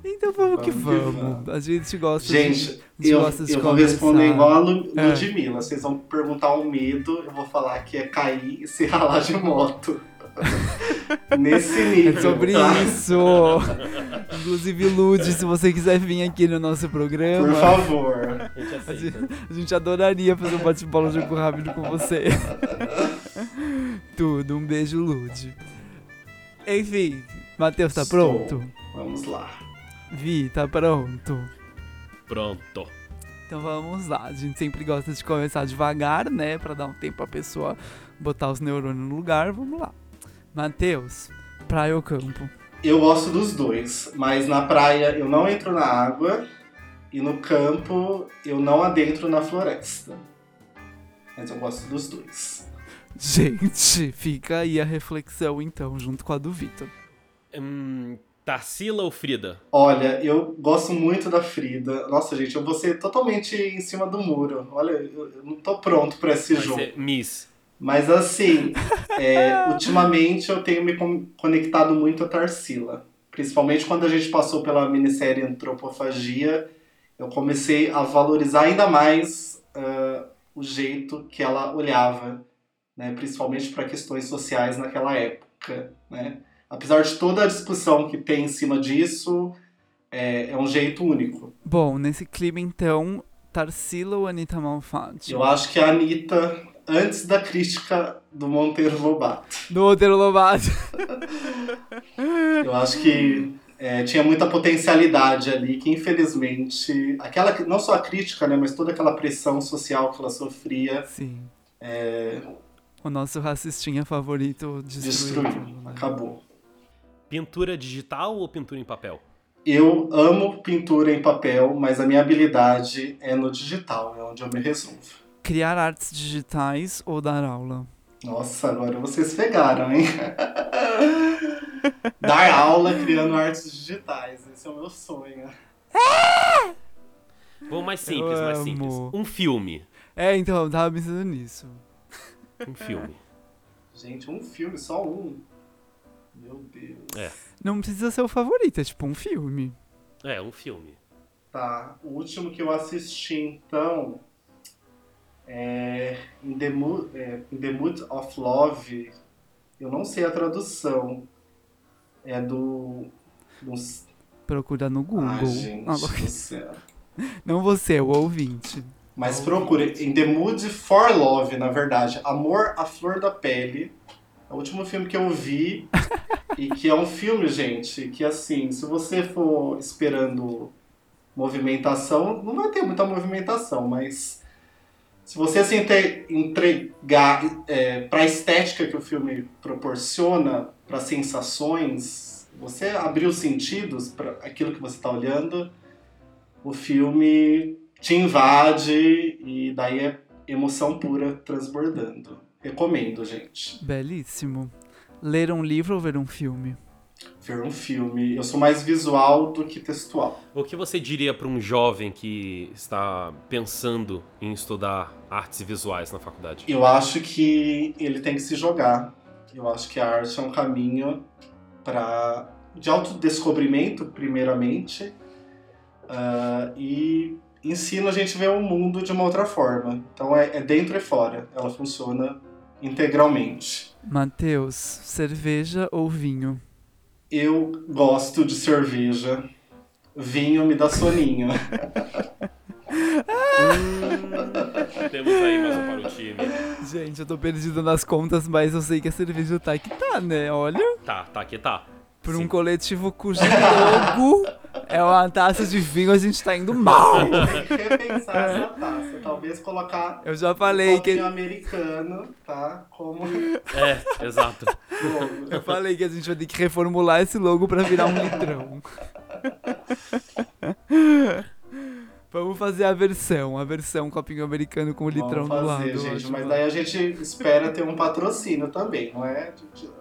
Então vamos, que Vamos que vamos. vamos. A gente gosta de. Gente, a gente eu, gosta de eu vou responder igual a É. Ludmilla. Vocês vão perguntar um medo, eu vou falar que é cair e se ralar de moto. Nesse nível. É sobre tá? isso! Inclusive, Lud, se você quiser vir aqui no nosso programa. Por favor. A gente A aceita. gente, a gente adoraria fazer um bate-bola jogo rápido com você. Tudo, um beijo, Lud. Enfim, Matheus, tá Estou. pronto? Vamos lá. Vi, tá pronto. Pronto. Então vamos lá. A gente sempre gosta de começar devagar, né? Pra dar um tempo pra pessoa botar os neurônios no lugar. Vamos lá. Matheus, praia ou campo? Eu gosto dos dois, mas na praia eu não entro na água e no campo eu não adentro na floresta. Mas eu gosto dos dois. Gente, fica aí a reflexão então, junto com a do Vitor. Hum, Tarsila ou Frida? Olha, eu gosto muito da Frida. Nossa, gente, eu vou ser totalmente em cima do muro. Olha, eu não tô pronto pra esse Vai jogo. Miss. Mas assim, é, ultimamente eu tenho me con- conectado muito a Tarsila. Principalmente quando a gente passou pela minissérie Antropofagia, eu comecei a valorizar ainda mais ah, o jeito que ela olhava, né? principalmente para questões sociais naquela época. Né? Apesar de toda a discussão que tem em cima disso, é, é um jeito único. Bom, nesse clima então, Tarsila ou Anitta Malfatti? Eu acho que a Anitta, antes da crítica do Monteiro Lobato, Do Monteiro Lobato. Eu acho que é, tinha muita potencialidade ali, que infelizmente, aquela não só a crítica, né, mas toda aquela pressão social que ela sofria Sim. é, O nosso racistinha favorito destruiu. destruiu, né? acabou. Pintura digital ou pintura em papel? Eu amo pintura em papel, mas a minha habilidade é no digital, é onde eu me resolvo. Criar artes digitais ou dar aula? Nossa, agora vocês pegaram, hein? Dar aula criando artes digitais, esse é o meu sonho. Vamos mais simples, Eu mais amo. simples. Um filme. É, então, eu tava pensando nisso. Um filme. Gente, um filme, só um. Meu Deus. É. Não precisa ser o favorito, é tipo um filme. É, um filme. Tá, o último que eu assisti então é In the, Mood, é, In the Mood of Love. Eu não sei a tradução. É do. do Procura no Google. Ai, gente Ah, do céu. não você, o ouvinte. Mas procure In the Mood for Love, na verdade. Amor à Flor da Pele. É o último filme que eu vi. e que é um filme, gente, que assim, se você for esperando movimentação, não vai ter muita movimentação, mas se você se entre- entregar é, para a estética que o filme proporciona, para sensações, você abrir os sentidos para aquilo que você está olhando, o filme te invade e daí é emoção pura transbordando. Recomendo, gente. Belíssimo. Ler um livro ou ver um filme? Ver um filme. Eu sou mais visual do que textual. O que você diria para um jovem que está pensando em estudar artes visuais na faculdade? Eu acho que ele tem que se jogar. Eu acho que a arte é um caminho para de autodescobrimento, primeiramente, uh, e ensina a gente a ver o mundo de uma outra forma. Então é, é dentro e fora. Ela funciona integralmente. Matheus, cerveja ou vinho? Eu gosto de cerveja. Vinho me dá soninho. temos aí mais um para o time. Gente, eu tô perdido nas contas, mas eu sei que a cerveja tá que tá, né? Olha. Tá, tá que tá. Por Sim. um coletivo cujo logo é uma taça de vinho, a gente tá indo mal. Tem que repensar essa taça. Talvez colocar. Eu já falei um que. americano, tá? Como. É, exato. Eu falei que a gente vai ter que reformular esse logo pra virar um litrão. Vamos fazer a versão, a versão copinho americano com o litrão fazer, do lado. Gente, mas daí a gente espera ter um patrocínio também, não é?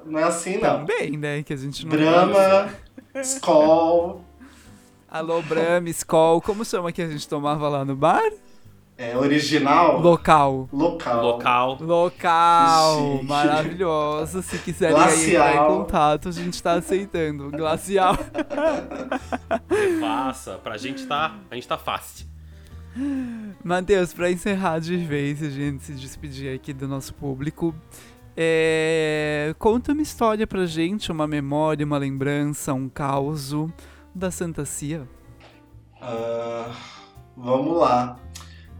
Não é assim, não. Também, né? Que a gente não. Brahma, Skol. Alô, Brahma, Skol. Como chama que a gente tomava lá no bar? É, original? Local. Local. Local. Local. Maravilhoso. Se quiserem aí entrar em contato, a gente tá aceitando. Glacial. Faça. Pra gente tá. A gente tá fácil. Matheus, pra encerrar de vez, a gente se despedir aqui do nosso público. É... Conta uma história pra gente, uma memória, uma lembrança, um caos da Santa Cia. Uh, vamos lá.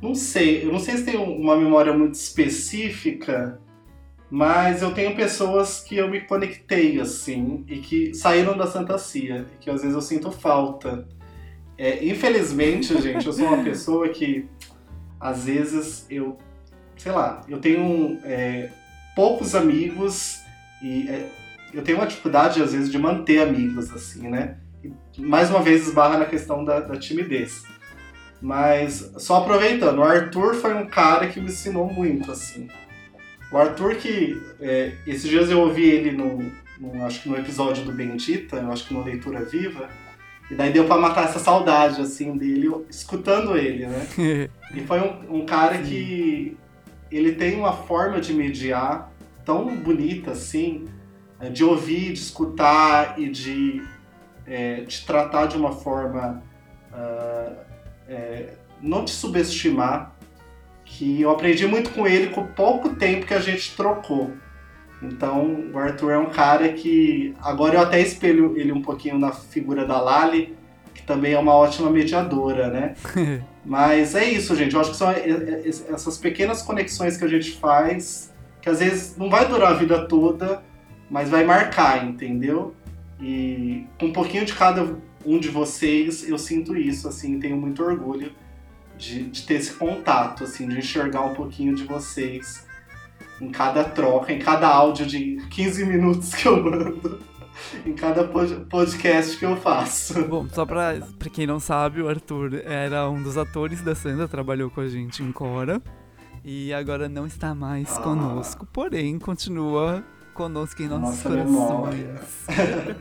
Não sei, eu não sei se tem uma memória muito específica, mas eu tenho pessoas que eu me conectei assim e que saíram da Santa Cia, e que às vezes eu sinto falta. É, infelizmente, gente, eu sou uma pessoa que às vezes eu, sei lá, eu tenho é, poucos amigos e é, eu tenho uma dificuldade às vezes de manter amigos assim, né? Mais uma vez esbarra na questão da, da timidez. Mas só aproveitando, o Arthur foi um cara que me ensinou muito, assim. O Arthur que. É, esses dias eu ouvi ele no, no, Acho que no episódio do Bendita, eu acho que no Leitura Viva. E daí deu pra matar essa saudade, assim, dele, escutando ele, né? e foi um, um cara que. Ele tem uma forma de mediar tão bonita, assim, é, de ouvir, de escutar e de é, te tratar de uma forma. Uh, é, não te subestimar, que eu aprendi muito com ele com pouco tempo que a gente trocou. Então, o Arthur é um cara que agora eu até espelho ele um pouquinho na figura da Lali, que também é uma ótima mediadora, né? Mas é isso, gente. Eu acho que são essas pequenas conexões que a gente faz, que às vezes não vai durar a vida toda, mas vai marcar, entendeu? E com um pouquinho de cada um de vocês, eu sinto isso, assim, tenho muito orgulho de, de ter esse contato, assim, de enxergar um pouquinho de vocês em cada troca, em cada áudio de 15 minutos que eu mando, em cada podcast que eu faço. Bom, só pra, pra quem não sabe, o Arthur era um dos atores da Sandra, trabalhou com a gente em Cora. E agora não está mais ah. conosco, porém continua conosco em nossos Nossa corações.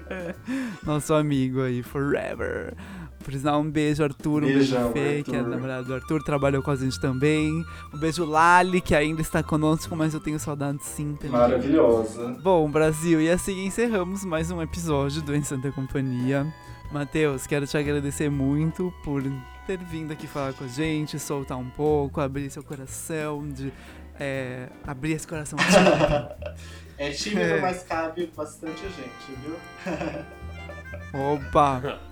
Nosso amigo aí, forever. Por sinal, um beijo, Arthur. Um Beijão, beijo, Fê, que é namorado do Arthur, trabalhou com a gente também. Um beijo, Lali, que ainda está conosco, mas eu tenho saudade sim. Maravilhosa. Bom, Brasil, e assim encerramos mais um episódio do Em Santa Companhia. Matheus, quero te agradecer muito por ter vindo aqui falar com a gente, soltar um pouco, abrir seu coração, de é, abrir esse coração. É tímido, é. mas cabe bastante gente, viu? Opa!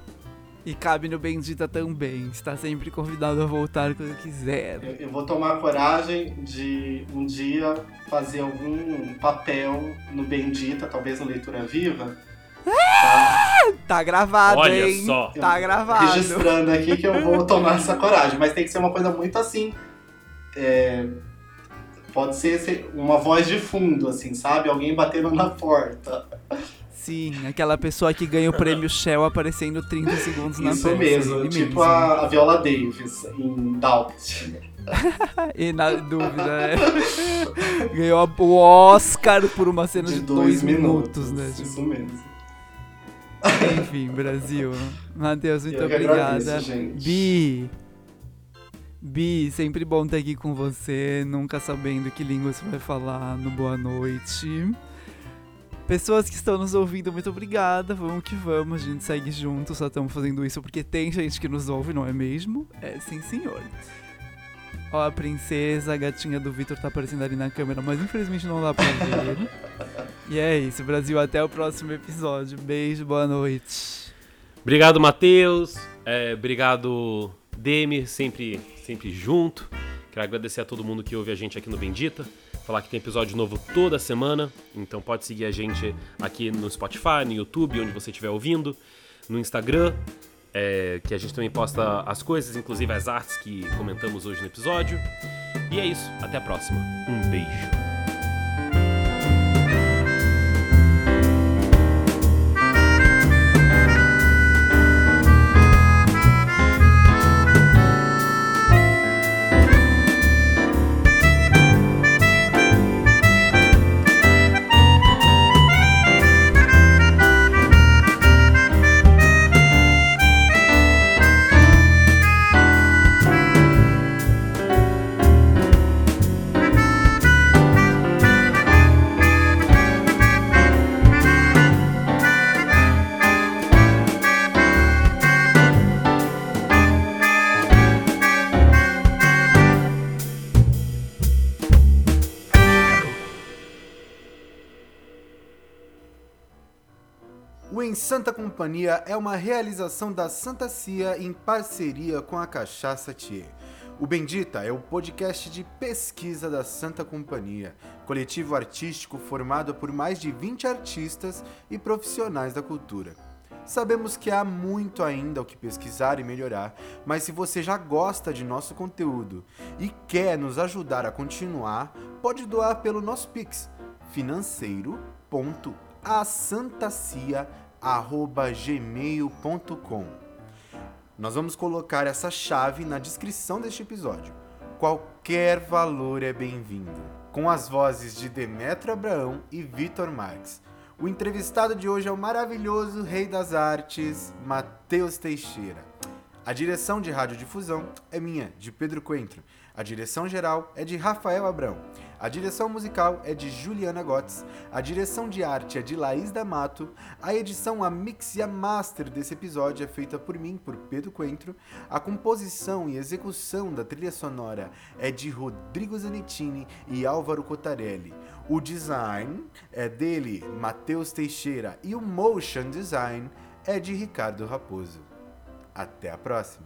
E cabe no Bendita também. Está sempre convidado a voltar quando quiser. Eu, eu, vou tomar coragem de um dia fazer algum papel no Bendita, talvez no Leitura Viva. Tá, tá gravado, Olha hein? Só. Tá gravado. Registrando aqui que eu vou tomar essa coragem. Mas tem que ser uma coisa muito assim. É, Pode ser uma voz de fundo, assim, sabe? Alguém batendo na porta. Sim, aquela pessoa que ganha o prêmio Shell aparecendo 30 segundos na Isso mesmo, tipo a, a, Viola Davis em Doubt. e na dúvida, é. Ganhou o Oscar por uma cena de, de dois, dois minutos, minutos, né? Isso mesmo. Enfim, Brasil. Matheus, muito obrigada. Agradeço, Bi, Bi, sempre bom estar aqui com você, nunca sabendo que língua você vai falar no Boa Noite. Pessoas que estão nos ouvindo, muito obrigada. Vamos que vamos, a gente segue junto. Só estamos fazendo isso porque tem gente que nos ouve, não é mesmo? É sim, senhor. Ó, a princesa, a gatinha do Vitor tá aparecendo ali na câmera, mas infelizmente não dá pra ver. e é isso, Brasil. Até o próximo episódio. Beijo, boa noite. Obrigado, Matheus. É, obrigado, Demir, sempre, sempre junto. Quero agradecer a todo mundo que ouve a gente aqui no Bendita. Falar que tem episódio novo toda semana, então pode seguir a gente aqui no Spotify, no YouTube, onde você estiver ouvindo, no Instagram, é, que a gente também posta as coisas, inclusive as artes que comentamos hoje no episódio. E é isso, até a próxima. Um beijo. Em Santa Companhia é uma realização da Santa Cia em parceria com a Cachaça Thier. O Bendita é o podcast de pesquisa da Santa Companhia, coletivo artístico formado por mais de 20 artistas e profissionais da cultura. Sabemos que há muito ainda o que pesquisar e melhorar, mas se você já gosta de nosso conteúdo e quer nos ajudar a continuar, pode doar pelo nosso Pix financeiro.asantacia.gmail.com Nós vamos colocar essa chave na descrição deste episódio. Qualquer valor é bem-vindo. Com as vozes de Demetrio Abraão e Vitor Marques. O entrevistado de hoje é o maravilhoso rei das artes, Matheus Teixeira. A direção de radiodifusão é minha, de Pedro Coentro. A direção geral é de Rafael Abrão. A direção musical é de Juliana Gotts. A direção de arte é de Laís D'Amato. A edição, a mix e a master desse episódio é feita por mim, por Pedro Coentro. A composição e execução da trilha sonora é de Rodrigo Zanettini e Álvaro Cotarelli. O design é dele, Matheus Teixeira, e o motion design é de Ricardo Raposo. Até a próxima!